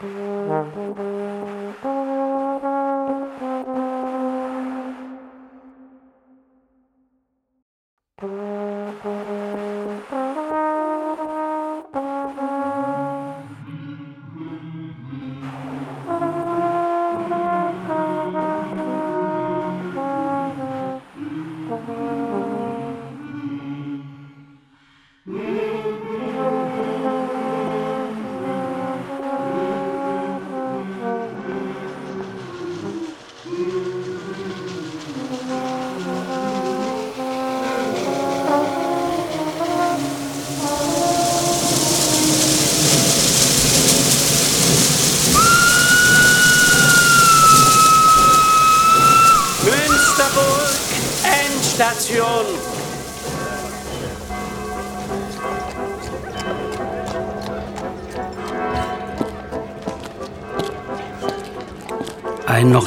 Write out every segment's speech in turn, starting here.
Münsterburg,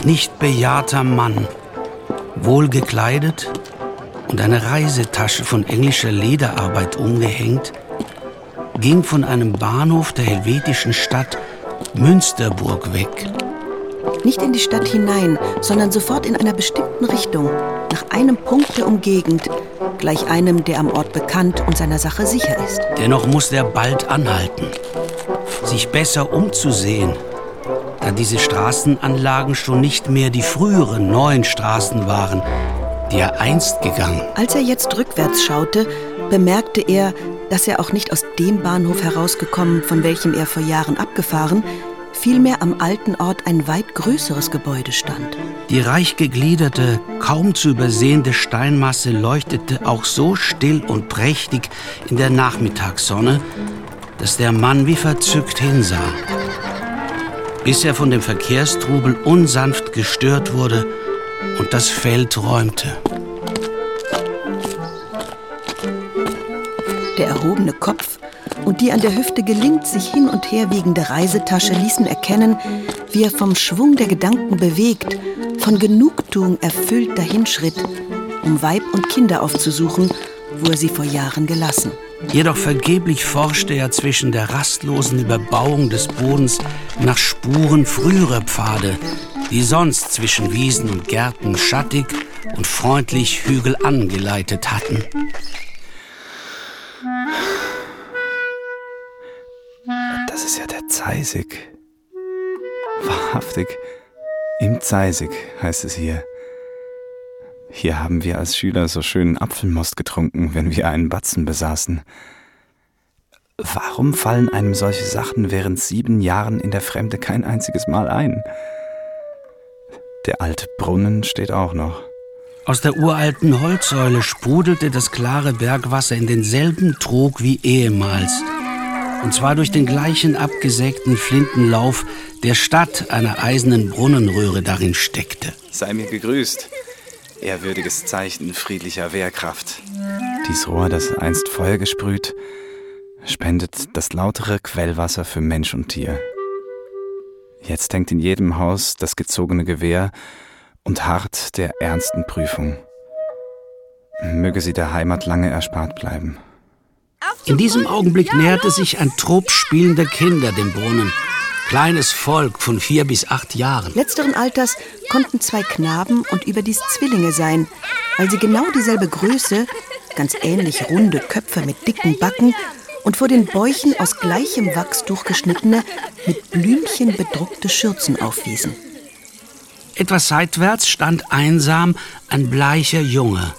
nicht bejahrter Mann, wohl gekleidet und eine Reisetasche von englischer Lederarbeit umgehängt, ging von einem Bahnhof der helvetischen Stadt Münsterburg weg. Nicht in die Stadt hinein, sondern sofort in einer bestimmten Richtung, nach einem Punkt der Umgegend, gleich einem, der am Ort bekannt und seiner Sache sicher ist. Dennoch musste er bald anhalten, sich besser umzusehen, da diese Straßenanlagen schon nicht mehr die früheren neuen Straßen waren, die er einst gegangen. Als er jetzt rückwärts schaute, bemerkte er, dass er auch nicht aus dem Bahnhof herausgekommen, von welchem er vor Jahren abgefahren, vielmehr am alten Ort ein weit größeres Gebäude stand. Die reich gegliederte, kaum zu übersehende Steinmasse leuchtete auch so still und prächtig in der Nachmittagssonne, dass der Mann wie verzückt hinsah, bis er von dem Verkehrstrubel unsanft gestört wurde und das Feld räumte. Der erhobene Kopf und die an der Hüfte gelingt sich hin und her wiegende Reisetasche ließen erkennen, wie er vom Schwung der Gedanken bewegt, von Genugtuung erfüllt dahinschritt, um Weib und Kinder aufzusuchen, wo er sie vor Jahren gelassen. Jedoch vergeblich forschte er zwischen der rastlosen Überbauung des Bodens nach Spuren früherer Pfade, die sonst zwischen Wiesen und Gärten schattig und freundlich Hügel angeleitet hatten. Das ist ja der Zeisig. Wahrhaftig, im Zeisig heißt es hier. Hier haben wir als Schüler so schönen Apfelmost getrunken, wenn wir einen Batzen besaßen. Warum fallen einem solche Sachen während sieben Jahren in der Fremde kein einziges Mal ein? Der alte Brunnen steht auch noch. Aus der uralten Holzsäule sprudelte das klare Bergwasser in denselben Trog wie ehemals. Und zwar durch den gleichen abgesägten Flintenlauf, der statt einer eisernen Brunnenröhre darin steckte. Sei mir gegrüßt, ehrwürdiges Zeichen friedlicher Wehrkraft. Dies Rohr, das einst Feuer gesprüht, spendet das lautere Quellwasser für Mensch und Tier. Jetzt hängt in jedem Haus das gezogene Gewehr und harrt der ernsten Prüfung. Möge sie der Heimat lange erspart bleiben. In diesem Augenblick näherte sich ein Trupp spielender Kinder dem Brunnen. Kleines Volk von vier bis acht Jahren. Letzteren Alters konnten zwei Knaben und überdies Zwillinge sein, weil sie genau dieselbe Größe, ganz ähnlich runde Köpfe mit dicken Backen und vor den Bäuchen aus gleichem Wachstuch geschnittene, mit Blümchen bedruckte Schürzen aufwiesen. Etwas seitwärts stand einsam ein bleicher Junge,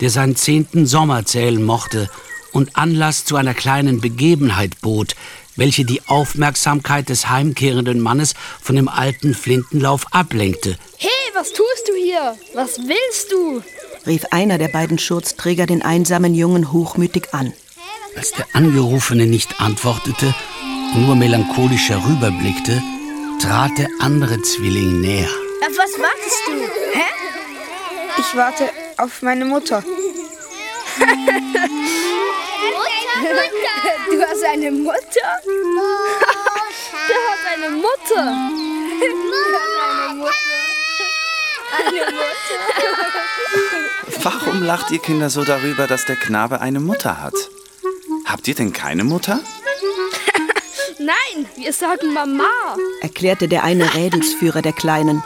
der seinen zehnten Sommer zählen mochte und Anlass zu einer kleinen Begebenheit bot, welche die Aufmerksamkeit des heimkehrenden Mannes von dem alten Flintenlauf ablenkte. Hey, was tust du hier? Was willst du? rief einer der beiden Schurzträger den einsamen Jungen hochmütig an. Als der Angerufene nicht antwortete und nur melancholisch herüberblickte, trat der andere Zwilling näher. Auf was wartest du? Hä? Ich warte auf meine Mutter. Du hast eine Mutter? Du hast eine Mutter. Du hast eine Mutter. Eine Mutter. Warum lacht ihr Kinder so darüber, dass der Knabe eine Mutter hat? Habt ihr denn keine Mutter? Nein, wir sagen Mama. erklärte der eine Rädelsführer der Kleinen.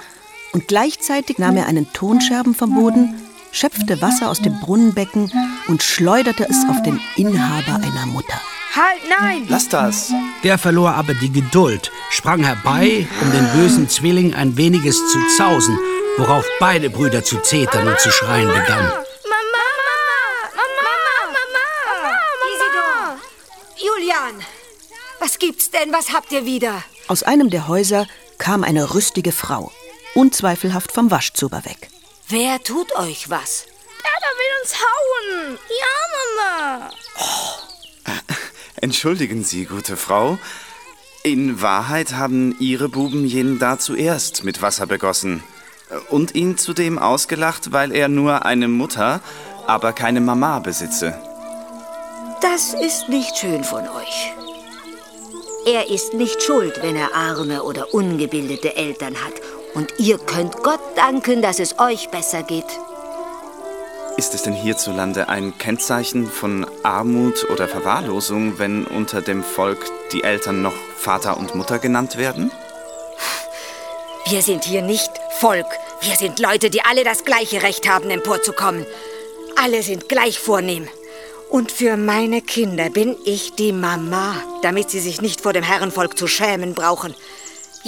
Und gleichzeitig nahm er einen Tonscherben vom Boden, schöpfte Wasser aus dem Brunnenbecken und schleuderte es auf den Inhaber einer Mutter. Halt, nein! Lass das! Der verlor aber die Geduld, sprang herbei, um den bösen Zwilling ein weniges zu zausen, worauf beide Brüder zu zetern und zu schreien begannen. Mama, Mama, Mama, Mama, Isidor! Julian! Was gibt's denn? Was habt ihr wieder? Aus einem der Häuser kam eine rüstige Frau, unzweifelhaft vom Waschzuber weg. Wer tut euch was? Der da will uns hauen. Ja, Mama. Entschuldigen Sie, gute Frau. In Wahrheit haben Ihre Buben jenen da zuerst mit Wasser begossen. Und ihn zudem ausgelacht, weil er nur eine Mutter, aber keine Mama besitze. Das ist nicht schön von euch. Er ist nicht schuld, wenn er arme oder ungebildete Eltern hat. Und ihr könnt Gott danken, dass es euch besser geht. Ist es denn hierzulande ein Kennzeichen von Armut oder Verwahrlosung, wenn unter dem Volk die Eltern noch Vater und Mutter genannt werden? Wir sind hier nicht Volk. Wir sind Leute, die alle das gleiche Recht haben, emporzukommen. Alle sind gleich vornehm. Und für meine Kinder bin ich die Mama, damit sie sich nicht vor dem Herrenvolk zu schämen brauchen.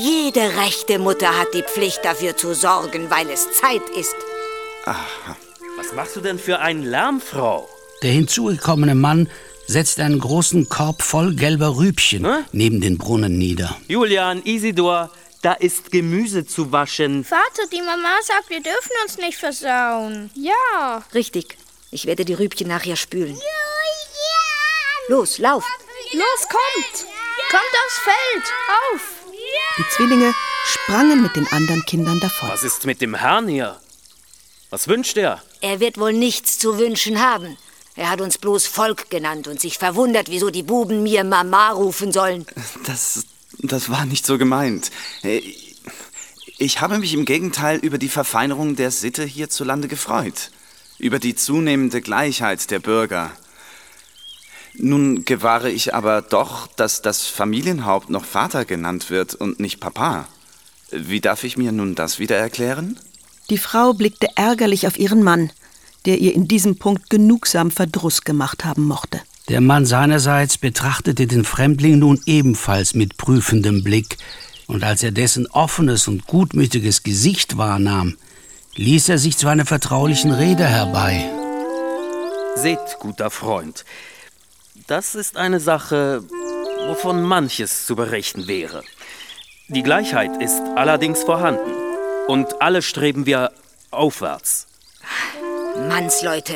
Jede rechte Mutter hat die Pflicht dafür zu sorgen, weil es Zeit ist. Was machst du denn für einen Lärm, Frau? Der hinzugekommene Mann setzte einen großen Korb voll gelber Rübchen Hä? neben den Brunnen nieder. Julian, Isidor, da ist Gemüse zu waschen. Vater, die Mama sagt, wir dürfen uns nicht versauen. Ja. Richtig. Ich werde die Rübchen nachher spülen. Los, lauf. Los, kommt. Kommt aufs Feld. Auf. Die Zwillinge sprangen mit den anderen Kindern davon. Was ist mit dem Herrn hier? Was wünscht er? Er wird wohl nichts zu wünschen haben. Er hat uns bloß Volk genannt und sich verwundert, wieso die Buben mir Mama rufen sollen. Das, das war nicht so gemeint. Äh, Ich habe mich im Gegenteil über die Verfeinerung der Sitte hierzulande gefreut. Über die zunehmende Gleichheit der Bürger. Nun gewahre ich aber doch, dass das Familienhaupt noch Vater genannt wird und nicht Papa. Wie darf ich mir nun das wieder erklären? Die Frau blickte ärgerlich auf ihren Mann, der ihr in diesem Punkt genugsam Verdruss gemacht haben mochte. Der Mann seinerseits betrachtete den Fremdling nun ebenfalls mit prüfendem Blick, und als er dessen offenes und gutmütiges Gesicht wahrnahm, ließ er sich zu einer vertraulichen Rede herbei. Seht, guter Freund, das ist eine Sache, wovon manches zu berichten wäre. Die Gleichheit ist allerdings vorhanden. Und alle streben wir aufwärts. Mannsleute,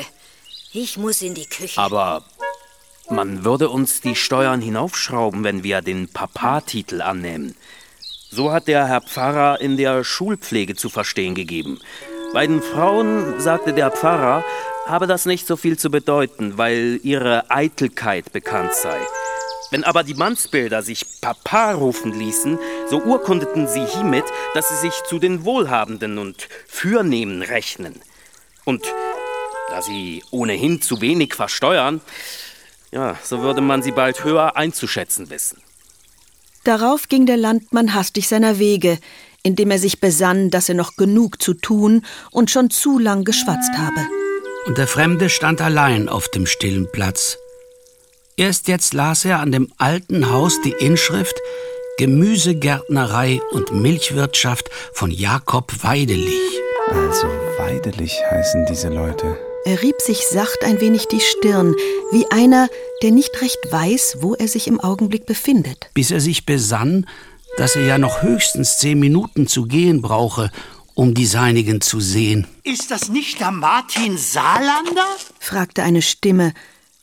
ich muss in die Küche. Aber man würde uns die Steuern hinaufschrauben, wenn wir den Papa-Titel annehmen. So hat der Herr Pfarrer in der Schulpflege zu verstehen gegeben. Bei den Frauen, sagte der Pfarrer, habe das nicht so viel zu bedeuten, weil ihre Eitelkeit bekannt sei. Wenn aber die Mannsbilder sich Papa rufen ließen, so urkundeten sie hiermit, dass sie sich zu den Wohlhabenden und Fürnehmen rechnen. Und da sie ohnehin zu wenig versteuern, ja, so würde man sie bald höher einzuschätzen wissen. Darauf ging der Landmann hastig seiner Wege, indem er sich besann, dass er noch genug zu tun und schon zu lang geschwatzt habe. Und der Fremde stand allein auf dem stillen Platz. Erst jetzt las er an dem alten Haus die Inschrift Gemüsegärtnerei und Milchwirtschaft von Jakob Weidelich. Also Weidelich heißen diese Leute. Er rieb sich sacht ein wenig die Stirn, wie einer, der nicht recht weiß, wo er sich im Augenblick befindet. bis er sich besann, dass er ja noch höchstens zehn Minuten zu gehen brauche, um die Seinigen zu sehen. Ist das nicht der Martin Saarlander? fragte eine Stimme,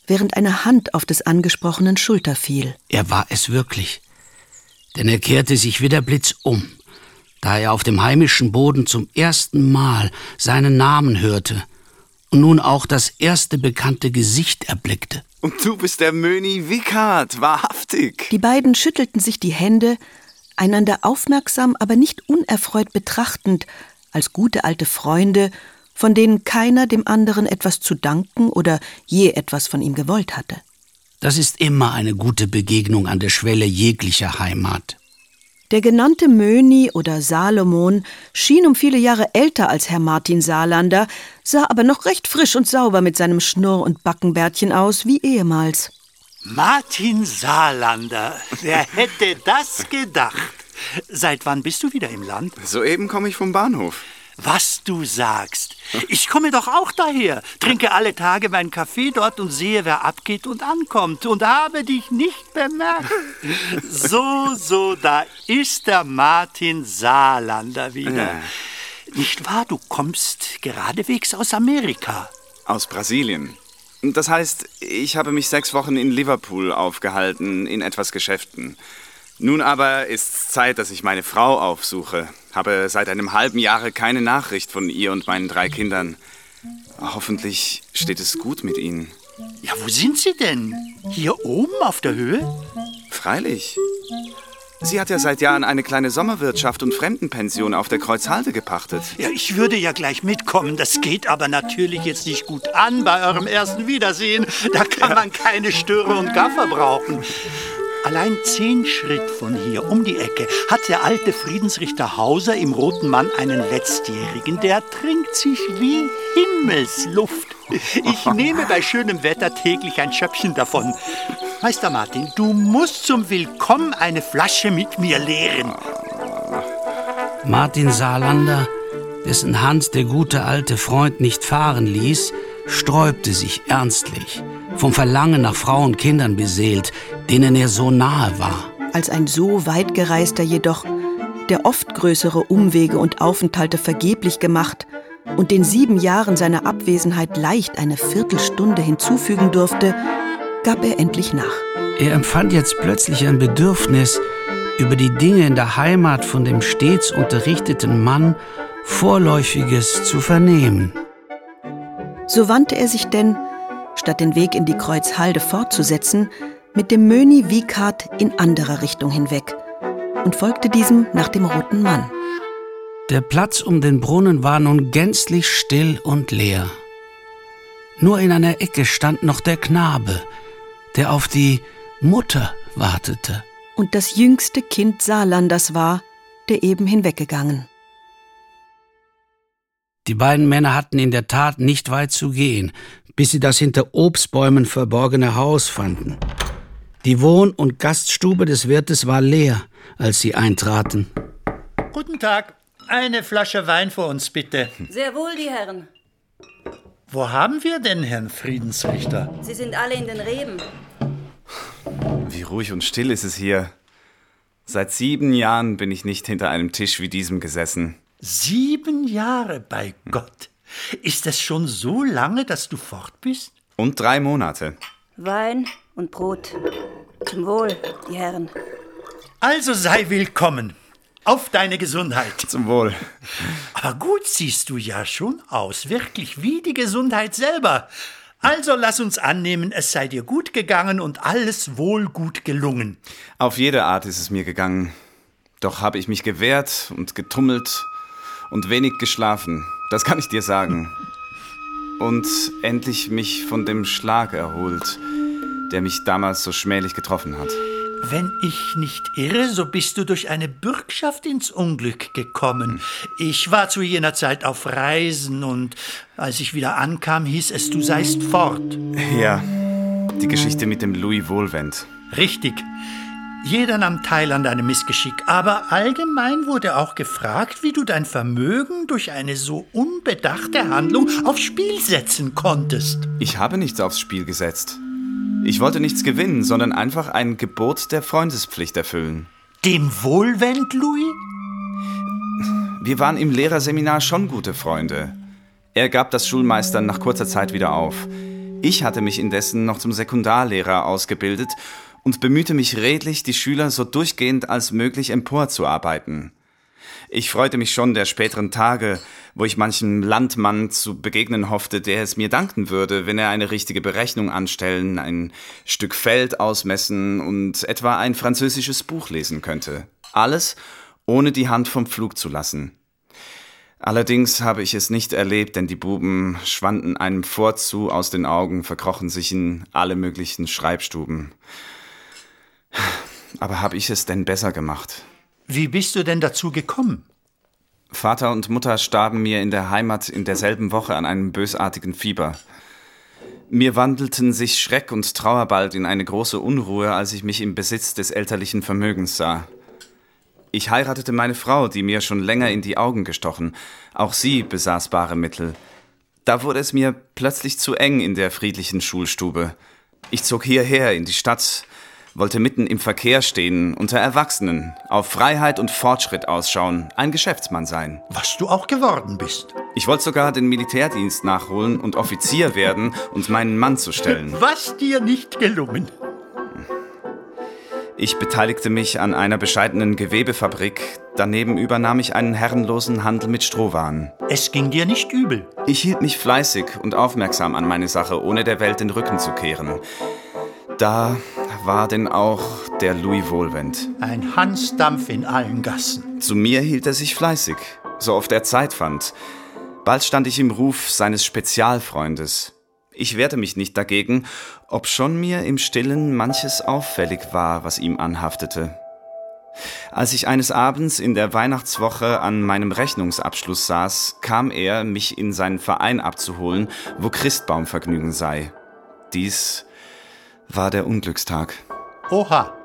während eine Hand auf des angesprochenen Schulter fiel. Er war es wirklich. Denn er kehrte sich wie der Blitz um, da er auf dem heimischen Boden zum ersten Mal seinen Namen hörte und nun auch das erste bekannte Gesicht erblickte. Und du bist der Möni Wickard, wahrhaftig. Die beiden schüttelten sich die Hände, einander aufmerksam, aber nicht unerfreut betrachtend, als gute alte Freunde, von denen keiner dem anderen etwas zu danken oder je etwas von ihm gewollt hatte. Das ist immer eine gute Begegnung an der Schwelle jeglicher Heimat. Der genannte Möni oder Salomon schien um viele Jahre älter als Herr Martin Saarlander, sah aber noch recht frisch und sauber mit seinem Schnurr- und Backenbärtchen aus wie ehemals. Martin Saarlander, wer hätte das gedacht? Seit wann bist du wieder im Land? Soeben komme ich vom Bahnhof. Was du sagst. Ich komme doch auch daher, trinke alle Tage meinen Kaffee dort und sehe, wer abgeht und ankommt und habe dich nicht bemerkt. So, so, da ist der Martin Saarlander wieder. Ja. Nicht wahr, du kommst geradewegs aus Amerika. Aus Brasilien. Das heißt, ich habe mich sechs Wochen in Liverpool aufgehalten, in etwas Geschäften. Nun aber ist Zeit, dass ich meine Frau aufsuche. Habe seit einem halben Jahre keine Nachricht von ihr und meinen drei Kindern. Hoffentlich steht es gut mit ihnen. Ja, wo sind sie denn? Hier oben auf der Höhe? Freilich. Sie hat ja seit Jahren eine kleine Sommerwirtschaft und Fremdenpension auf der Kreuzhalde gepachtet. Ja, ich würde ja gleich mitkommen. Das geht aber natürlich jetzt nicht gut an bei eurem ersten Wiedersehen. Da kann man keine Störe und Gaffer brauchen. Allein zehn Schritt von hier um die Ecke hat der alte Friedensrichter Hauser im Roten Mann einen Letztjährigen. Der trinkt sich wie Himmelsluft. Ich nehme bei schönem Wetter täglich ein Schöppchen davon. Meister Martin, du musst zum Willkommen eine Flasche mit mir leeren. Martin Saarlander, dessen Hand der gute alte Freund nicht fahren ließ, sträubte sich ernstlich, vom Verlangen nach Frau und Kindern beseelt, denen er so nahe war. Als ein so weitgereister jedoch, der oft größere Umwege und Aufenthalte vergeblich gemacht und den sieben Jahren seiner Abwesenheit leicht eine Viertelstunde hinzufügen durfte, gab er endlich nach. Er empfand jetzt plötzlich ein Bedürfnis, über die Dinge in der Heimat von dem stets unterrichteten Mann Vorläufiges zu vernehmen. So wandte er sich denn, statt den Weg in die Kreuzhalde fortzusetzen, mit dem Möni Wiekat in anderer Richtung hinweg und folgte diesem nach dem Roten Mann. Der Platz um den Brunnen war nun gänzlich still und leer. Nur in einer Ecke stand noch der Knabe, der auf die Mutter wartete. Und das jüngste Kind Saarlanders war, der eben hinweggegangen. Die beiden Männer hatten in der Tat nicht weit zu gehen, bis sie das hinter Obstbäumen verborgene Haus fanden. Die Wohn- und Gaststube des Wirtes war leer, als sie eintraten. Guten Tag. Eine Flasche Wein für uns, bitte. Sehr wohl, die Herren. Wo haben wir denn Herrn Friedensrichter? Sie sind alle in den Reben. Wie ruhig und still ist es hier. Seit sieben Jahren bin ich nicht hinter einem Tisch wie diesem gesessen. Sieben Jahre, bei Gott. Ist es schon so lange, dass du fort bist? Und drei Monate. Wein und Brot. Zum Wohl, die Herren. Also sei willkommen. Auf deine Gesundheit. Zum Wohl. Aber gut siehst du ja schon aus, wirklich wie die Gesundheit selber. Also lass uns annehmen, es sei dir gut gegangen und alles wohl gut gelungen. Auf jede Art ist es mir gegangen. Doch habe ich mich gewehrt und getummelt und wenig geschlafen. Das kann ich dir sagen. Und endlich mich von dem Schlag erholt, der mich damals so schmählich getroffen hat. Wenn ich nicht irre, so bist du durch eine Bürgschaft ins Unglück gekommen. Ich war zu jener Zeit auf Reisen und als ich wieder ankam, hieß es, du seist fort. Ja, die Geschichte mit dem Louis Wohlwend. Richtig. Jeder nahm teil an deinem Missgeschick, aber allgemein wurde auch gefragt, wie du dein Vermögen durch eine so unbedachte Handlung aufs Spiel setzen konntest. Ich habe nichts aufs Spiel gesetzt. Ich wollte nichts gewinnen, sondern einfach ein Gebot der Freundespflicht erfüllen. Dem Wohlwend, Louis? Wir waren im Lehrerseminar schon gute Freunde. Er gab das Schulmeistern nach kurzer Zeit wieder auf. Ich hatte mich indessen noch zum Sekundarlehrer ausgebildet und bemühte mich redlich, die Schüler so durchgehend als möglich emporzuarbeiten. Ich freute mich schon der späteren Tage, wo ich manchem Landmann zu begegnen hoffte, der es mir danken würde, wenn er eine richtige Berechnung anstellen, ein Stück Feld ausmessen und etwa ein französisches Buch lesen könnte. Alles, ohne die Hand vom Pflug zu lassen. Allerdings habe ich es nicht erlebt, denn die Buben schwanden einem vorzu aus den Augen, verkrochen sich in alle möglichen Schreibstuben. Aber habe ich es denn besser gemacht? Wie bist du denn dazu gekommen? Vater und Mutter starben mir in der Heimat in derselben Woche an einem bösartigen Fieber. Mir wandelten sich Schreck und Trauer bald in eine große Unruhe, als ich mich im Besitz des elterlichen Vermögens sah. Ich heiratete meine Frau, die mir schon länger in die Augen gestochen. Auch sie besaß bare Mittel. Da wurde es mir plötzlich zu eng in der friedlichen Schulstube. Ich zog hierher in die Stadt, wollte mitten im Verkehr stehen, unter Erwachsenen, auf Freiheit und Fortschritt ausschauen, ein Geschäftsmann sein. Was du auch geworden bist. Ich wollte sogar den Militärdienst nachholen und Offizier werden und meinen Mann zu stellen. Was dir nicht gelungen. Ich beteiligte mich an einer bescheidenen Gewebefabrik. Daneben übernahm ich einen herrenlosen Handel mit Strohwaren. Es ging dir nicht übel. Ich hielt mich fleißig und aufmerksam an meine Sache, ohne der Welt den Rücken zu kehren. Da war denn auch der Louis Wohlwend. Ein Hansdampf in allen Gassen. Zu mir hielt er sich fleißig, so oft er Zeit fand. Bald stand ich im Ruf seines Spezialfreundes. Ich wehrte mich nicht dagegen, obschon mir im stillen manches auffällig war, was ihm anhaftete. Als ich eines Abends in der Weihnachtswoche an meinem Rechnungsabschluss saß, kam er, mich in seinen Verein abzuholen, wo Christbaumvergnügen sei. Dies war der Unglückstag. Oha.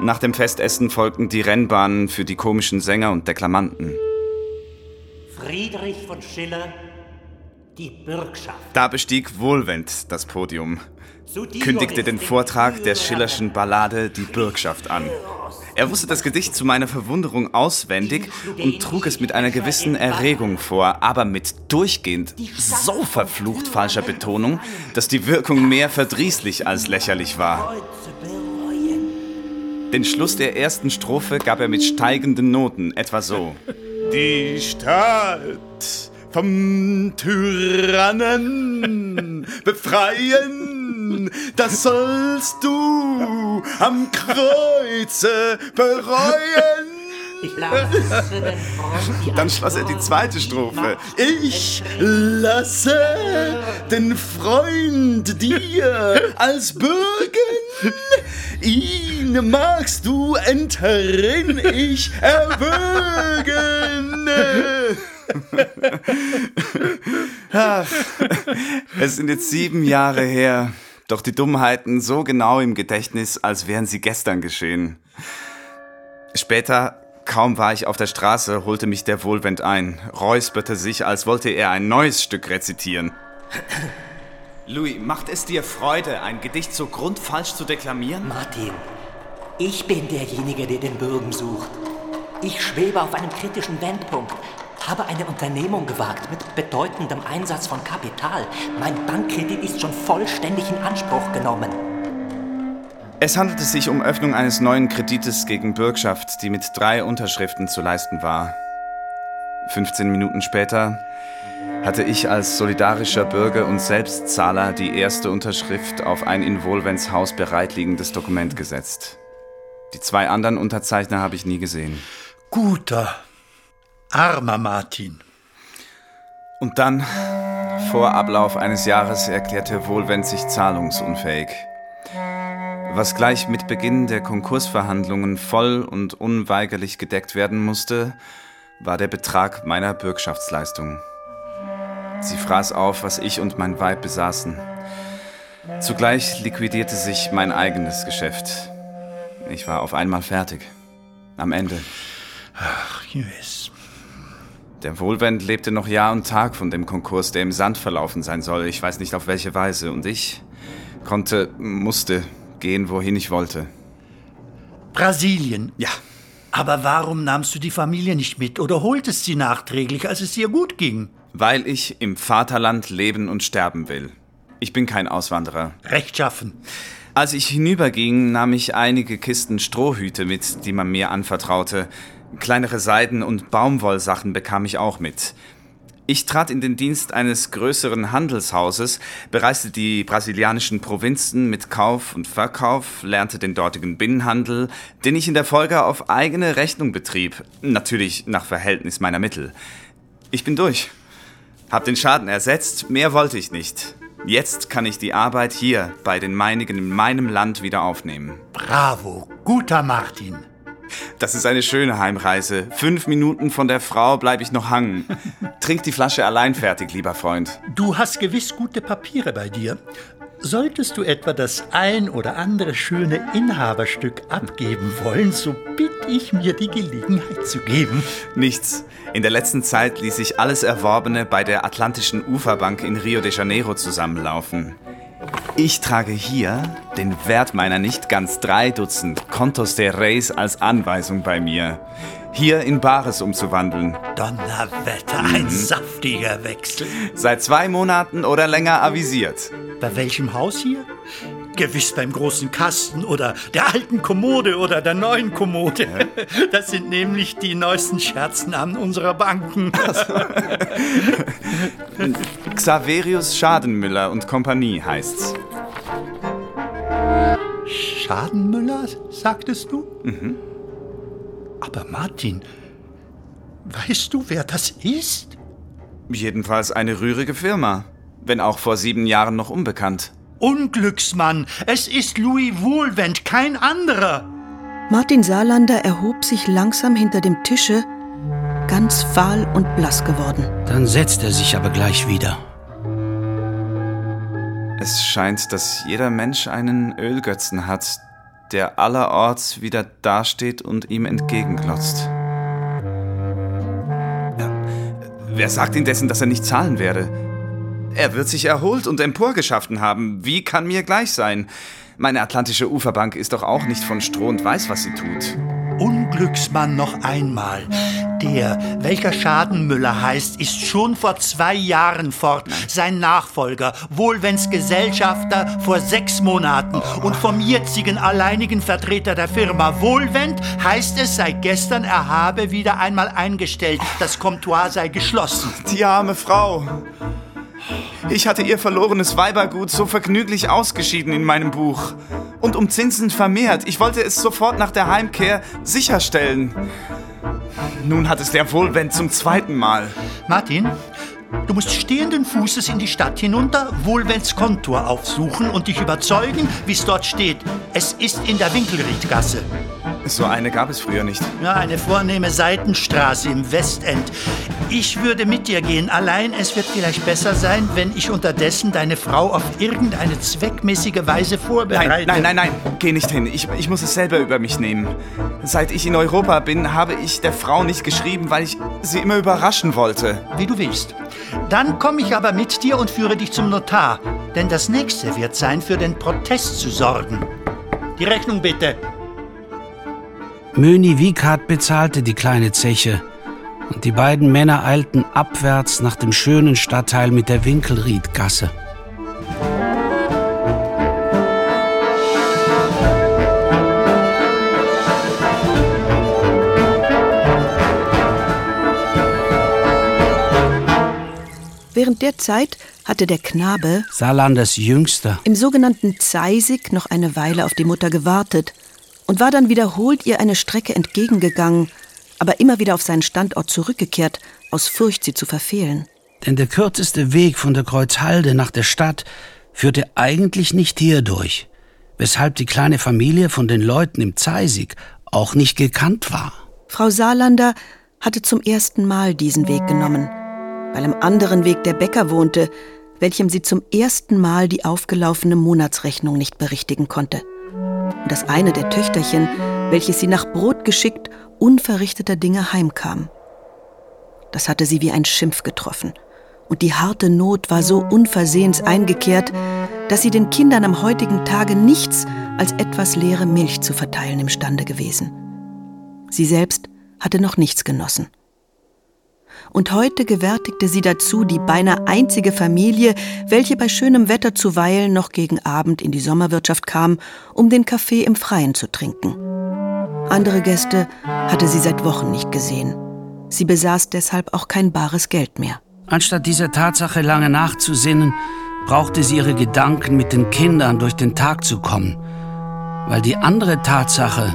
Nach dem Festessen folgten die Rennbahnen für die komischen Sänger und Deklamanten. Friedrich von Schiller die Bürgschaft. Da bestieg Wohlwend das Podium, kündigte den Vortrag der Schillerschen Ballade Die Bürgschaft an. Er wusste das Gedicht zu meiner Verwunderung auswendig und trug es mit einer gewissen Erregung vor, aber mit durchgehend so verflucht falscher Betonung, dass die Wirkung mehr verdrießlich als lächerlich war. Den Schluss der ersten Strophe gab er mit steigenden Noten, etwa so. Die Stadt vom Tyrannen befreien, das sollst du am Kreuze bereuen. Dann schloss er die zweite Strophe. Ich lasse den Freund dir als bürgen. Ihn magst du enterrin, ich erwürgen. Ach, es sind jetzt sieben Jahre her, doch die Dummheiten so genau im Gedächtnis, als wären sie gestern geschehen. Später, kaum war ich auf der Straße, holte mich der Wohlwend ein, räusperte sich, als wollte er ein neues Stück rezitieren. Louis, macht es dir Freude, ein Gedicht so grundfalsch zu deklamieren? Martin, ich bin derjenige, der den Bürgen sucht. Ich schwebe auf einem kritischen Wendpunkt habe eine Unternehmung gewagt mit bedeutendem Einsatz von Kapital. Mein Bankkredit ist schon vollständig in Anspruch genommen. Es handelte sich um Öffnung eines neuen Kredites gegen Bürgschaft, die mit drei Unterschriften zu leisten war. 15 Minuten später hatte ich als solidarischer Bürger und Selbstzahler die erste Unterschrift auf ein in Wohlwens Haus bereitliegendes Dokument gesetzt. Die zwei anderen Unterzeichner habe ich nie gesehen. Guter, Armer Martin. Und dann, vor Ablauf eines Jahres, erklärte Wohlwend sich zahlungsunfähig. Was gleich mit Beginn der Konkursverhandlungen voll und unweigerlich gedeckt werden musste, war der Betrag meiner Bürgschaftsleistung. Sie fraß auf, was ich und mein Weib besaßen. Zugleich liquidierte sich mein eigenes Geschäft. Ich war auf einmal fertig. Am Ende. Ach, yes. Der Wohlwend lebte noch Jahr und Tag von dem Konkurs, der im Sand verlaufen sein soll. Ich weiß nicht auf welche Weise. Und ich konnte, musste gehen, wohin ich wollte. Brasilien? Ja. Aber warum nahmst du die Familie nicht mit oder holtest sie nachträglich, als es ihr gut ging? Weil ich im Vaterland leben und sterben will. Ich bin kein Auswanderer. Rechtschaffen. Als ich hinüberging, nahm ich einige Kisten Strohhüte mit, die man mir anvertraute. Kleinere Seiden- und Baumwollsachen bekam ich auch mit. Ich trat in den Dienst eines größeren Handelshauses, bereiste die brasilianischen Provinzen mit Kauf und Verkauf, lernte den dortigen Binnenhandel, den ich in der Folge auf eigene Rechnung betrieb, natürlich nach Verhältnis meiner Mittel. Ich bin durch. Hab den Schaden ersetzt, mehr wollte ich nicht. Jetzt kann ich die Arbeit hier bei den meinigen in meinem Land wieder aufnehmen. Bravo, guter Martin. Das ist eine schöne Heimreise. Fünf Minuten von der Frau bleibe ich noch hangen. Trink die Flasche allein fertig, lieber Freund. Du hast gewiss gute Papiere bei dir. Solltest du etwa das ein oder andere schöne Inhaberstück abgeben wollen, so bitte ich mir die Gelegenheit zu geben. Nichts. In der letzten Zeit ließ ich alles Erworbene bei der Atlantischen Uferbank in Rio de Janeiro zusammenlaufen. Ich trage hier den Wert meiner nicht ganz drei Dutzend Contos de Reis als Anweisung bei mir. Hier in Bares umzuwandeln. Donnerwetter, ein mhm. saftiger Wechsel. Seit zwei Monaten oder länger avisiert. Bei welchem Haus hier? Gewiss beim großen Kasten oder der alten Kommode oder der neuen Kommode. Das sind nämlich die neuesten Scherznamen unserer Banken. Xaverius Schadenmüller und Kompanie heißt's. Schadenmüller, sagtest du? Mhm. Aber Martin, weißt du, wer das ist? Jedenfalls eine rührige Firma, wenn auch vor sieben Jahren noch unbekannt. Unglücksmann, es ist Louis Wohlwend, kein anderer. Martin Saarlander erhob sich langsam hinter dem Tische, ganz fahl und blass geworden. Dann setzt er sich aber gleich wieder. Es scheint, dass jeder Mensch einen Ölgötzen hat, der allerorts wieder dasteht und ihm entgegenglotzt. Wer sagt indessen, dass er nicht zahlen werde? Er wird sich erholt und emporgeschaffen haben. Wie kann mir gleich sein? Meine atlantische Uferbank ist doch auch nicht von Stroh und weiß, was sie tut. Unglücksmann noch einmal. Der, welcher Schadenmüller heißt, ist schon vor zwei Jahren fort. Sein Nachfolger, Wohlwens Gesellschafter, vor sechs Monaten. Und vom jetzigen alleinigen Vertreter der Firma Wohlwend heißt es, seit gestern er habe wieder einmal eingestellt. Das Comptoir sei geschlossen. Die arme Frau. Ich hatte ihr verlorenes Weibergut so vergnüglich ausgeschieden in meinem Buch. Und um Zinsen vermehrt. Ich wollte es sofort nach der Heimkehr sicherstellen. Nun hat es der Wohlwend zum zweiten Mal. Martin, Du musst stehenden Fußes in die Stadt hinunter, Wohlwends Kontor aufsuchen und dich überzeugen, wie es dort steht. Es ist in der Winkelriedgasse. So eine gab es früher nicht. Ja, eine vornehme Seitenstraße im Westend. Ich würde mit dir gehen. Allein es wird vielleicht besser sein, wenn ich unterdessen deine Frau auf irgendeine zweckmäßige Weise vorbereite. Nein, nein, nein, nein. Geh nicht hin. Ich, ich muss es selber über mich nehmen. Seit ich in Europa bin, habe ich der Frau nicht geschrieben, weil ich sie immer überraschen wollte. Wie du willst. Dann komme ich aber mit dir und führe dich zum Notar. Denn das nächste wird sein, für den Protest zu sorgen. Die Rechnung bitte. Möni Wiekhardt bezahlte die kleine Zeche und die beiden Männer eilten abwärts nach dem schönen Stadtteil mit der Winkelriedgasse. Während der Zeit hatte der Knabe, Saarlanders Jüngster, im sogenannten Zeisig noch eine Weile auf die Mutter gewartet und war dann wiederholt ihr eine Strecke entgegengegangen, aber immer wieder auf seinen Standort zurückgekehrt, aus Furcht, sie zu verfehlen. Denn der kürzeste Weg von der Kreuzhalde nach der Stadt führte eigentlich nicht hier durch, weshalb die kleine Familie von den Leuten im Zeisig auch nicht gekannt war. Frau Saarlander hatte zum ersten Mal diesen Weg genommen – weil am anderen Weg der Bäcker wohnte, welchem sie zum ersten Mal die aufgelaufene Monatsrechnung nicht berichtigen konnte. Und das eine der Töchterchen, welches sie nach Brot geschickt, unverrichteter Dinge heimkam. Das hatte sie wie ein Schimpf getroffen. Und die harte Not war so unversehens eingekehrt, dass sie den Kindern am heutigen Tage nichts als etwas leere Milch zu verteilen imstande gewesen. Sie selbst hatte noch nichts genossen und heute gewärtigte sie dazu die beinahe einzige Familie, welche bei schönem Wetter zuweilen noch gegen Abend in die Sommerwirtschaft kam, um den Kaffee im Freien zu trinken. Andere Gäste hatte sie seit Wochen nicht gesehen. Sie besaß deshalb auch kein bares Geld mehr. Anstatt dieser Tatsache lange nachzusinnen, brauchte sie ihre Gedanken mit den Kindern durch den Tag zu kommen, weil die andere Tatsache,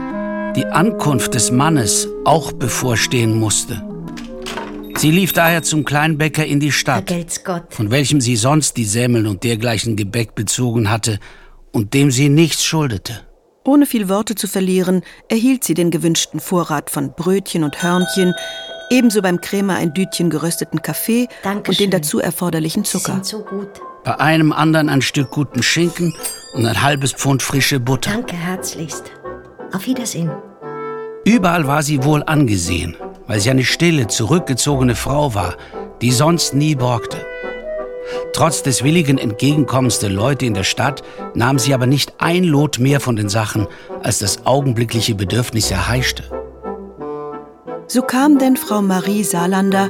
die Ankunft des Mannes, auch bevorstehen musste. Sie lief daher zum Kleinbäcker in die Stadt, von welchem sie sonst die Semmeln und dergleichen Gebäck bezogen hatte und dem sie nichts schuldete. Ohne viel Worte zu verlieren, erhielt sie den gewünschten Vorrat von Brötchen und Hörnchen, ebenso beim Krämer ein Dütchen gerösteten Kaffee und Dankeschön. den dazu erforderlichen Zucker. sind so gut. Bei einem anderen ein Stück guten Schinken und ein halbes Pfund frische Butter. Danke herzlichst. Auf Wiedersehen. Überall war sie wohl angesehen, weil sie eine stille, zurückgezogene Frau war, die sonst nie borgte. Trotz des willigen Entgegenkommens der Leute in der Stadt nahm sie aber nicht ein Lot mehr von den Sachen, als das augenblickliche Bedürfnis erheischte. So kam denn Frau Marie Salander,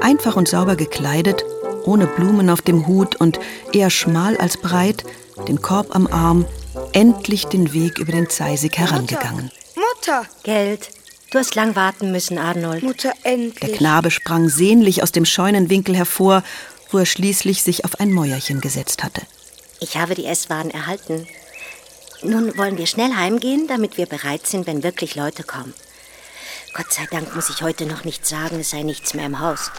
einfach und sauber gekleidet, ohne Blumen auf dem Hut und eher schmal als breit, den Korb am Arm, endlich den Weg über den Zeisig herangegangen. Mutter! Geld. Du hast lang warten müssen, Arnold. Mutter, endlich. Der Knabe sprang sehnlich aus dem Scheunenwinkel hervor, wo er schließlich sich auf ein Mäuerchen gesetzt hatte. Ich habe die Esswaren erhalten. Nun wollen wir schnell heimgehen, damit wir bereit sind, wenn wirklich Leute kommen. Gott sei Dank muss ich heute noch nicht sagen, es sei nichts mehr im Haus.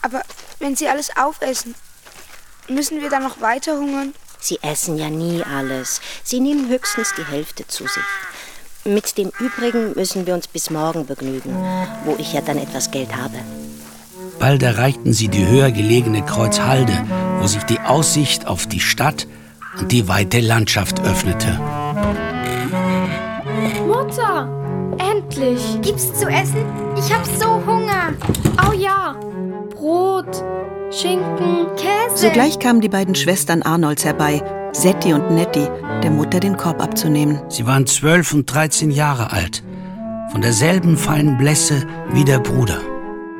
Aber wenn Sie alles aufessen, müssen wir dann noch weiter hungern? Sie essen ja nie alles. Sie nehmen höchstens die Hälfte zu sich. Mit dem Übrigen müssen wir uns bis morgen begnügen, wo ich ja dann etwas Geld habe. Bald erreichten sie die höher gelegene Kreuzhalde, wo sich die Aussicht auf die Stadt und die weite Landschaft öffnete. Mutter, endlich. Gibt's zu essen? Ich hab so Hunger. Oh ja. Brot, Schinken, Käse. Sogleich kamen die beiden Schwestern Arnolds herbei, Setti und Netti, der Mutter den Korb abzunehmen. Sie waren zwölf und dreizehn Jahre alt, von derselben feinen Blässe wie der Bruder.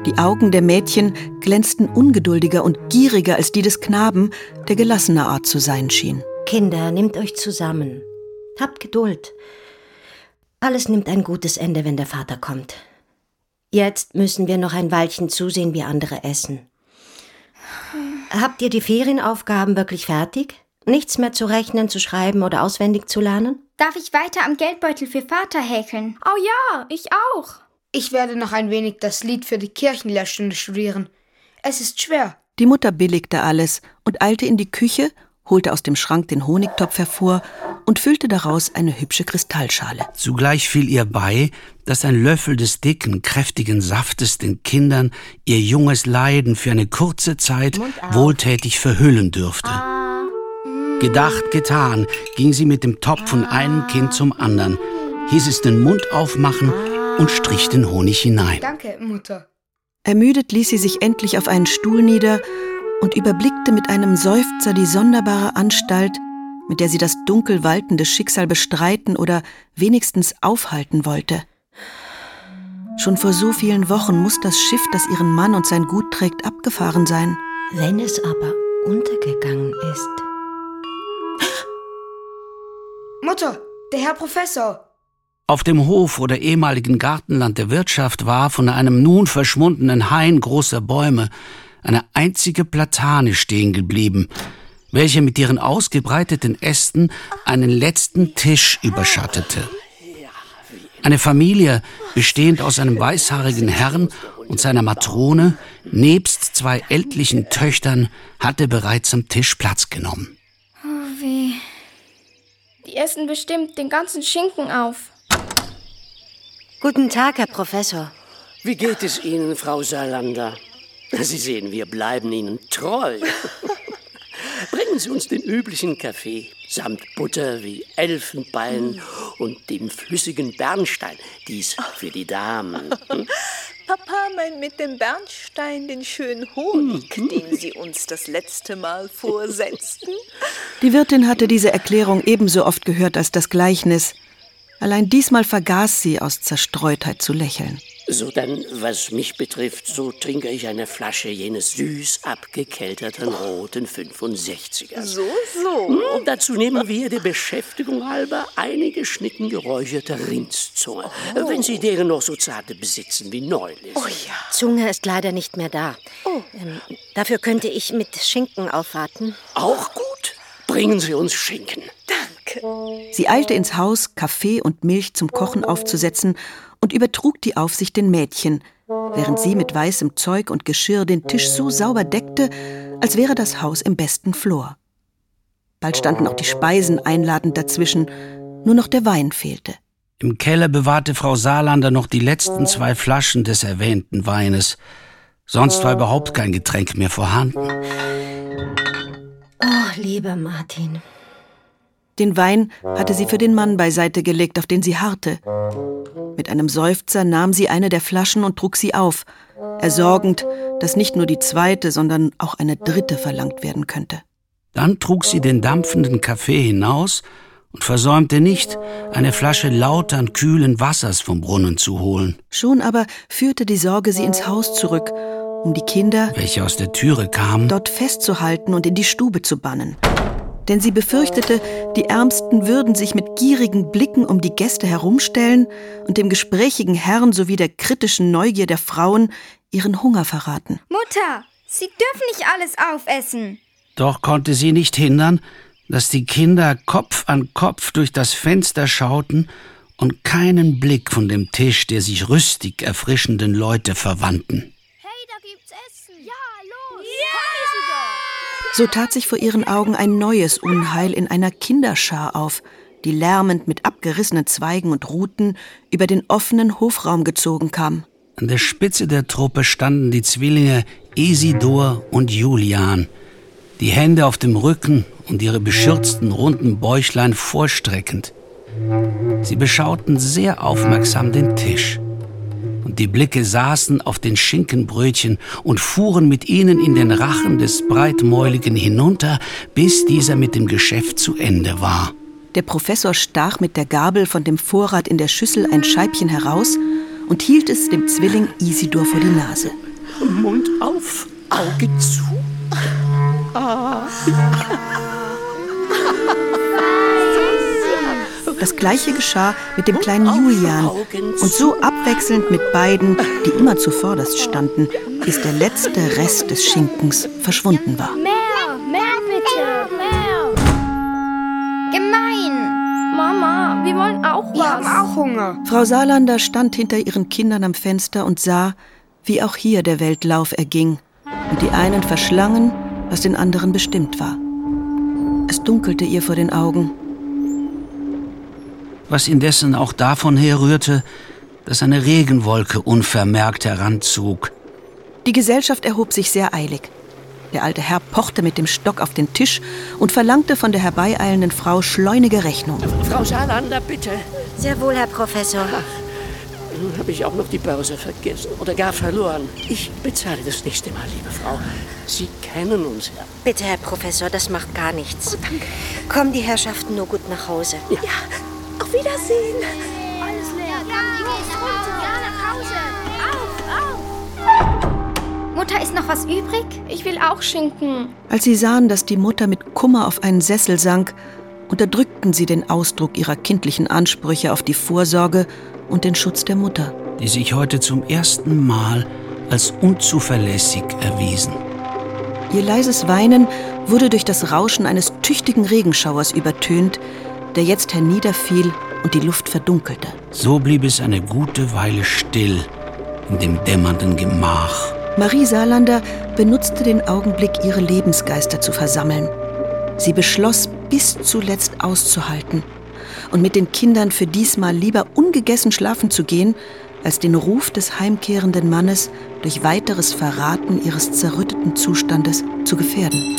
Die Augen der Mädchen glänzten ungeduldiger und gieriger als die des Knaben, der gelassener Art zu sein schien. Kinder, nehmt euch zusammen. Habt Geduld. Alles nimmt ein gutes Ende, wenn der Vater kommt. Jetzt müssen wir noch ein Weilchen zusehen, wie andere essen. Habt ihr die Ferienaufgaben wirklich fertig? Nichts mehr zu rechnen, zu schreiben oder auswendig zu lernen? Darf ich weiter am Geldbeutel für Vater häkeln? Oh ja, ich auch. Ich werde noch ein wenig das Lied für die Kirchenlehrstunde studieren. Es ist schwer. Die Mutter billigte alles und eilte in die Küche, holte aus dem Schrank den Honigtopf hervor und füllte daraus eine hübsche Kristallschale. Zugleich fiel ihr bei, dass ein Löffel des dicken, kräftigen Saftes den Kindern ihr junges Leiden für eine kurze Zeit wohltätig verhüllen dürfte. Gedacht, getan, ging sie mit dem Topf von einem Kind zum anderen, hieß es den Mund aufmachen und strich den Honig hinein. Danke, Mutter. Ermüdet ließ sie sich endlich auf einen Stuhl nieder und überblickte mit einem Seufzer die sonderbare Anstalt, mit der sie das dunkel waltende Schicksal bestreiten oder wenigstens aufhalten wollte. Schon vor so vielen Wochen muss das Schiff, das ihren Mann und sein Gut trägt, abgefahren sein. Wenn es aber untergegangen ist. Mutter, der Herr Professor. Auf dem Hof oder ehemaligen Gartenland der Wirtschaft war von einem nun verschwundenen Hain großer Bäume eine einzige Platane stehen geblieben, welche mit ihren ausgebreiteten Ästen einen letzten Tisch überschattete. Eine Familie, bestehend aus einem weißhaarigen Herrn und seiner Matrone, nebst zwei ältlichen Töchtern, hatte bereits am Tisch Platz genommen. Oh weh. Die essen bestimmt den ganzen Schinken auf. Guten Tag, Herr Professor. Wie geht es Ihnen, Frau Salander? Sie sehen, wir bleiben Ihnen treu. Bringen Sie uns den üblichen Kaffee samt Butter wie Elfenbein und dem flüssigen Bernstein. Dies für die Damen. Hm? Papa meint mit dem Bernstein den schönen Honig, den Sie uns das letzte Mal vorsetzten. Die Wirtin hatte diese Erklärung ebenso oft gehört als das Gleichnis. Allein diesmal vergaß sie aus Zerstreutheit zu lächeln. So dann, was mich betrifft, so trinke ich eine Flasche jenes süß abgekelterten roten 65er. So, so. Hm, dazu nehmen wir der Beschäftigung halber einige Schnicken geräucherter Rindszunge, Oh. wenn Sie deren noch so zarte besitzen wie neulich. Oh ja. Zunge ist leider nicht mehr da. Oh. Ähm, dafür könnte ich mit Schinken aufwarten. Auch gut. Bringen Sie uns Schinken. Sie eilte ins Haus, Kaffee und Milch zum Kochen aufzusetzen und übertrug die Aufsicht den Mädchen, während sie mit weißem Zeug und Geschirr den Tisch so sauber deckte, als wäre das Haus im besten Flor. Bald standen auch die Speisen einladend dazwischen, nur noch der Wein fehlte. Im Keller bewahrte Frau Saarlander noch die letzten zwei Flaschen des erwähnten Weines. Sonst war überhaupt kein Getränk mehr vorhanden. Oh, lieber Martin. Den Wein hatte sie für den Mann beiseite gelegt, auf den sie harrte. Mit einem Seufzer nahm sie eine der Flaschen und trug sie auf, ersorgend, dass nicht nur die zweite, sondern auch eine dritte verlangt werden könnte. Dann trug sie den dampfenden Kaffee hinaus und versäumte nicht, eine Flasche lautern, kühlen Wassers vom Brunnen zu holen. Schon aber führte die Sorge sie ins Haus zurück, um die Kinder, welche aus der Türe kamen, dort festzuhalten und in die Stube zu bannen. Denn sie befürchtete, die Ärmsten würden sich mit gierigen Blicken um die Gäste herumstellen und dem gesprächigen Herrn sowie der kritischen Neugier der Frauen ihren Hunger verraten. Mutter, Sie dürfen nicht alles aufessen. Doch konnte sie nicht hindern, dass die Kinder Kopf an Kopf durch das Fenster schauten und keinen Blick von dem Tisch der sich rüstig erfrischenden Leute verwandten. Hey, da gibt's Essen. Ja, los. Ja! So tat sich vor ihren Augen ein neues Unheil in einer Kinderschar auf, die lärmend mit abgerissenen Zweigen und Ruten über den offenen Hofraum gezogen kam. An der Spitze der Truppe standen die Zwillinge Isidor und Julian, die Hände auf dem Rücken und ihre beschürzten runden Bäuchlein vorstreckend. Sie beschauten sehr aufmerksam den Tisch. Die Blicke saßen auf den Schinkenbrötchen und fuhren mit ihnen in den Rachen des Breitmäuligen hinunter, bis dieser mit dem Geschäft zu Ende war. Der Professor stach mit der Gabel von dem Vorrat in der Schüssel ein Scheibchen heraus und hielt es dem Zwilling Isidor vor die Nase. Mund auf, Auge zu. Das gleiche geschah mit dem kleinen Julian. Und so abwechselnd mit beiden, die immer zuvorderst standen, bis der letzte Rest des Schinkens verschwunden war. Mehr, mehr bitte, mehr. Gemein. Mama, wir wollen auch was. Wir haben auch Hunger. Frau Saarlander stand hinter ihren Kindern am Fenster und sah, wie auch hier der Weltlauf erging und die einen verschlangen, was den anderen bestimmt war. Es dunkelte ihr vor den Augen. Was indessen auch davon herrührte, dass eine Regenwolke unvermerkt heranzog. Die Gesellschaft erhob sich sehr eilig. Der alte Herr pochte mit dem Stock auf den Tisch und verlangte von der herbeieilenden Frau schleunige Rechnung. Frau Saarlander, bitte. Sehr wohl, Herr Professor. Nun habe ich auch noch die Börse vergessen oder gar verloren. Ich bezahle das nächste Mal, liebe Frau. Sie kennen uns ja. Bitte, Herr Professor, das macht gar nichts. Oh, danke. Kommen die Herrschaften nur gut nach Hause. Ja. Auf Wiedersehen. Alles leer. Ja, gehst runter. Ja, nach Hause. Auf, auf. Mutter, ist noch was übrig? Ich will auch Schinken. Als sie sahen, dass die Mutter mit Kummer auf einen Sessel sank, unterdrückten sie den Ausdruck ihrer kindlichen Ansprüche auf die Vorsorge und den Schutz der Mutter. die sich heute zum ersten Mal als unzuverlässig erwiesen. Ihr leises Weinen wurde durch das Rauschen eines tüchtigen Regenschauers übertönt, der jetzt herniederfiel und die Luft verdunkelte. So blieb es eine gute Weile still in dem dämmernden Gemach. Marie Saarlander benutzte den Augenblick, ihre Lebensgeister zu versammeln. Sie beschloss, bis zuletzt auszuhalten und mit den Kindern für diesmal lieber ungegessen schlafen zu gehen, als den Ruf des heimkehrenden Mannes durch weiteres Verraten ihres zerrütteten Zustandes zu gefährden.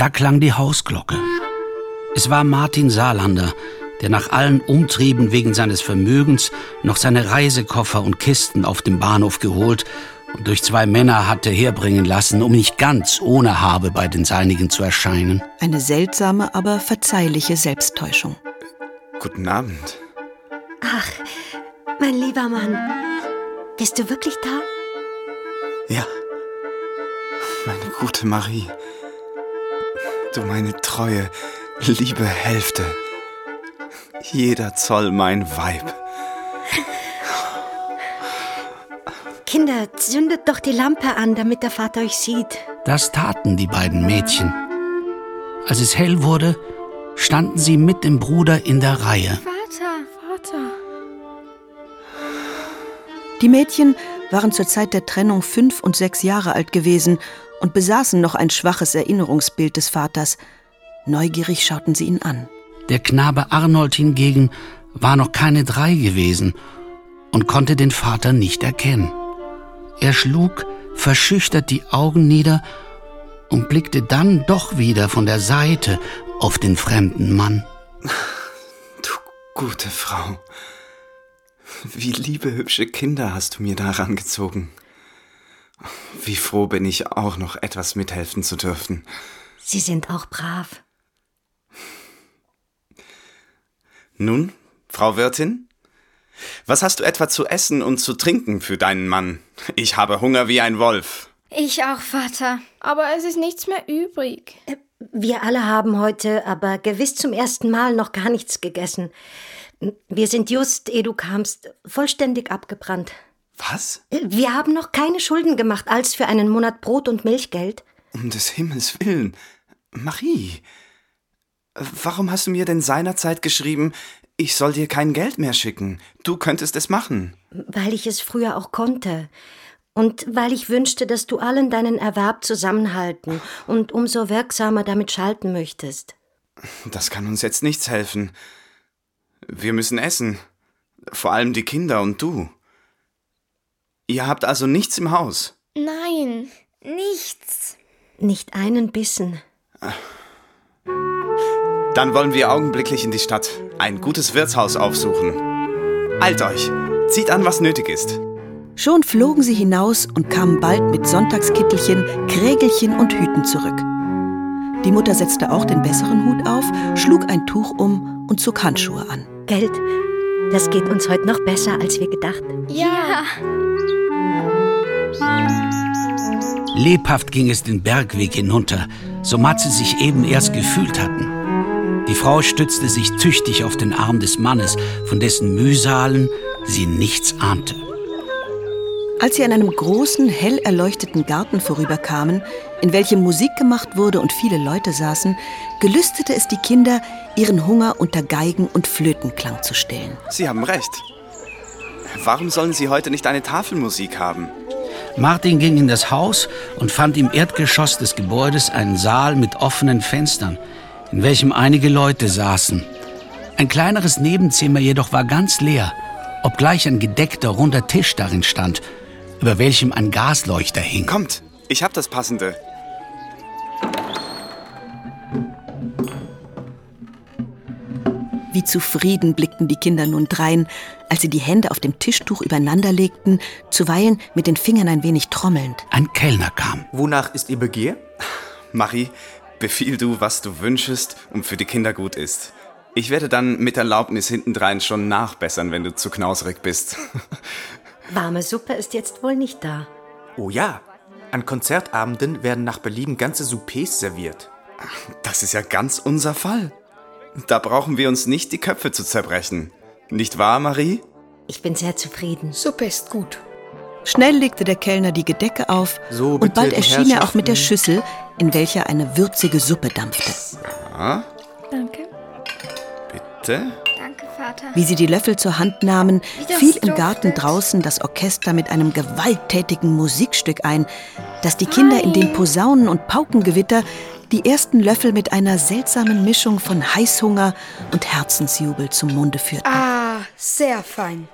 Da klang die Hausglocke. Es war Martin Saarlander, der nach allen Umtrieben wegen seines Vermögens noch seine Reisekoffer und Kisten auf dem Bahnhof geholt und durch zwei Männer hatte herbringen lassen, um nicht ganz ohne Habe bei den Seinigen zu erscheinen. Eine seltsame, aber verzeihliche Selbsttäuschung. Guten Abend. Ach, mein lieber Mann. Bist du wirklich da? Ja. Meine gute Marie. Du meine treue, liebe Hälfte. Jeder Zoll mein Weib. Kinder, zündet doch die Lampe an, damit der Vater euch sieht. Das taten die beiden Mädchen. Als es hell wurde, standen sie mit dem Bruder in der Reihe. Vater, Vater. Die Mädchen waren zur Zeit der Trennung fünf und sechs Jahre alt gewesen und besaßen noch ein schwaches Erinnerungsbild des Vaters. Neugierig schauten sie ihn an. Der Knabe Arnold hingegen war noch keine drei gewesen und konnte den Vater nicht erkennen. Er schlug verschüchtert die Augen nieder und blickte dann doch wieder von der Seite auf den fremden Mann. Du gute Frau. Wie liebe hübsche Kinder hast du mir da rangezogen. Wie froh bin ich auch noch etwas mithelfen zu dürfen. Sie sind auch brav. Nun, Frau Wirtin? Was hast du etwa zu essen und zu trinken für deinen Mann? Ich habe Hunger wie ein Wolf. Ich auch, Vater. Aber es ist nichts mehr übrig. Äh, wir alle haben heute aber gewiss zum ersten Mal noch gar nichts gegessen. Wir sind just, ehe du kamst, vollständig abgebrannt. Was? Äh, wir haben noch keine Schulden gemacht als für einen Monat Brot und Milchgeld. Um des Himmels willen. Marie, warum hast du mir denn seinerzeit geschrieben, ich soll dir kein Geld mehr schicken? Du könntest es machen. Weil ich es früher auch konnte. Und weil ich wünschte, dass du allen deinen Erwerb zusammenhalten und umso wirksamer damit schalten möchtest. Das kann uns jetzt nichts helfen. Wir müssen essen. Vor allem die Kinder und du. Ihr habt also nichts im Haus? Nein, nichts. Nicht einen Bissen. Dann wollen wir augenblicklich in die Stadt ein gutes Wirtshaus aufsuchen. Eilt euch, zieht an, was nötig ist. Schon flogen sie hinaus und kamen bald mit Sonntagskittelchen, Krägelchen und Hüten zurück. Die Mutter setzte auch den besseren Hut auf, schlug ein Tuch um und zog Handschuhe an. Geld, das geht uns heute noch besser, als wir gedacht. Ja. Lebhaft ging es den Bergweg hinunter, so matt sie sich eben erst gefühlt hatten. Die Frau stützte sich tüchtig auf den Arm des Mannes, von dessen Mühsalen sie nichts ahnte. Als sie an einem großen, hell erleuchteten Garten vorüberkamen, in welchem Musik gemacht wurde und viele Leute saßen, gelüstete es die Kinder, ihren Hunger unter Geigen und Flötenklang zu stillen. Sie haben recht. Warum sollen Sie heute nicht eine Tafelmusik haben? Martin ging in das Haus und fand im Erdgeschoss des Gebäudes einen Saal mit offenen Fenstern, in welchem einige Leute saßen. Ein kleineres Nebenzimmer jedoch war ganz leer, obgleich ein gedeckter runder Tisch darin stand über welchem ein Gasleuchter hing. Kommt, ich hab das Passende. Wie zufrieden blickten die Kinder nun drein, als sie die Hände auf dem Tischtuch übereinander legten, zuweilen mit den Fingern ein wenig trommelnd. Ein Kellner kam. Wonach ist Ihr Begehr? Marie, befiehl du, was du wünschest und für die Kinder gut ist. Ich werde dann mit Erlaubnis hintendrein schon nachbessern, wenn du zu knausrig bist. Warme Suppe ist jetzt wohl nicht da. Oh ja. An Konzertabenden werden nach Belieben ganze Soupers serviert. Das ist ja ganz unser Fall. Da brauchen wir uns nicht die Köpfe zu zerbrechen. Nicht wahr, Marie? Ich bin sehr zufrieden. Suppe ist gut. Schnell legte der Kellner die Gedecke auf so, und bald erschien er auch mit der Schüssel, in welcher eine würzige Suppe dampfte. Ja. Danke. Bitte? Vater. Wie sie die Löffel zur Hand nahmen, fiel im Garten draußen das Orchester mit einem gewalttätigen Musikstück ein, das die Kinder in dem Posaunen- und Paukengewitter die ersten Löffel mit einer seltsamen Mischung von Heißhunger und Herzensjubel zum Munde führten. Ah, sehr fein.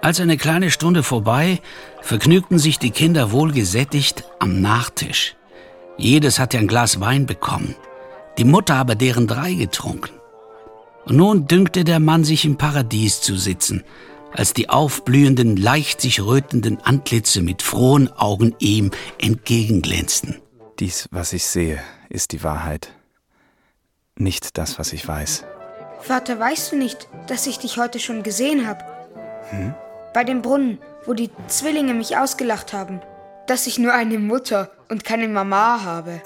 Als eine kleine Stunde vorbei, vergnügten sich die Kinder wohlgesättigt am Nachtisch. Jedes hatte ein Glas Wein bekommen die Mutter aber deren drei getrunken. Und nun dünkte der Mann sich im Paradies zu sitzen, als die aufblühenden, leicht sich rötenden Antlitze mit frohen Augen ihm entgegenglänzten. Dies, was ich sehe, ist die Wahrheit. Nicht das, was ich weiß. Vater, weißt du nicht, dass ich dich heute schon gesehen habe? Hm? Bei dem Brunnen, wo die Zwillinge mich ausgelacht haben. Dass ich nur eine Mutter und keine Mama habe.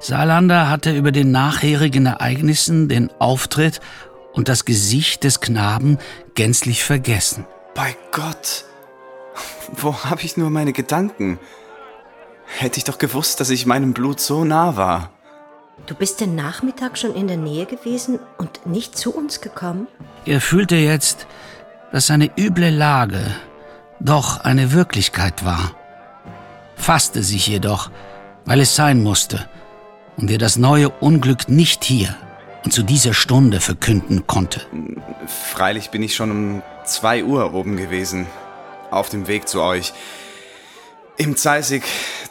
Salander hatte über den nachherigen Ereignissen den Auftritt und das Gesicht des Knaben gänzlich vergessen. Bei Gott, wo habe ich nur meine Gedanken? Hätte ich doch gewusst, dass ich meinem Blut so nah war. Du bist den Nachmittag schon in der Nähe gewesen und nicht zu uns gekommen? Er fühlte jetzt, dass seine üble Lage doch eine Wirklichkeit war, fasste sich jedoch, weil es sein musste und er das neue Unglück nicht hier und zu dieser Stunde verkünden konnte. Freilich bin ich schon um zwei Uhr oben gewesen, auf dem Weg zu euch. Im Zeisig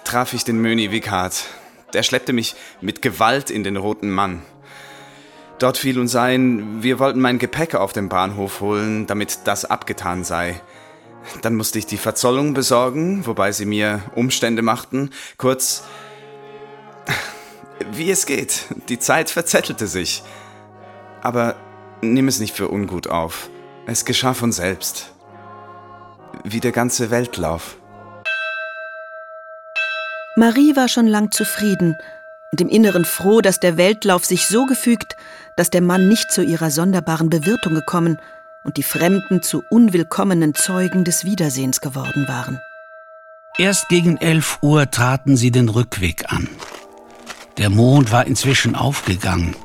traf ich den Möni Wickhardt. Der schleppte mich mit Gewalt in den Roten Mann. Dort fiel uns ein, wir wollten mein Gepäck auf dem Bahnhof holen, damit das abgetan sei. Dann musste ich die Verzollung besorgen, wobei sie mir Umstände machten. Kurz, wie es geht. Die Zeit verzettelte sich. Aber nimm es nicht für ungut auf. Es geschah von selbst. Wie der ganze Weltlauf. Marie war schon lang zufrieden und im Inneren froh, dass der Weltlauf sich so gefügt, dass der Mann nicht zu ihrer sonderbaren Bewirtung gekommen und die Fremden zu unwillkommenen Zeugen des Wiedersehens geworden waren. Erst gegen elf Uhr traten sie den Rückweg an. Der Mond war inzwischen aufgegangen.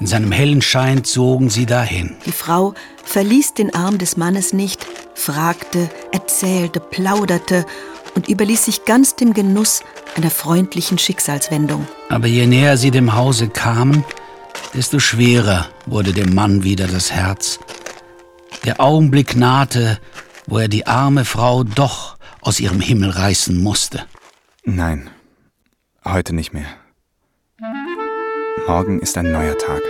In seinem hellen Schein zogen sie dahin. Die Frau verließ den Arm des Mannes nicht, fragte, erzählte, plauderte und überließ sich ganz dem Genuss einer freundlichen Schicksalswendung. Aber je näher sie dem Hause kamen, desto schwerer wurde dem Mann wieder das Herz. Der Augenblick nahte, wo er die arme Frau doch aus ihrem Himmel reißen musste. Nein, heute nicht mehr. Morgen ist ein neuer Tag.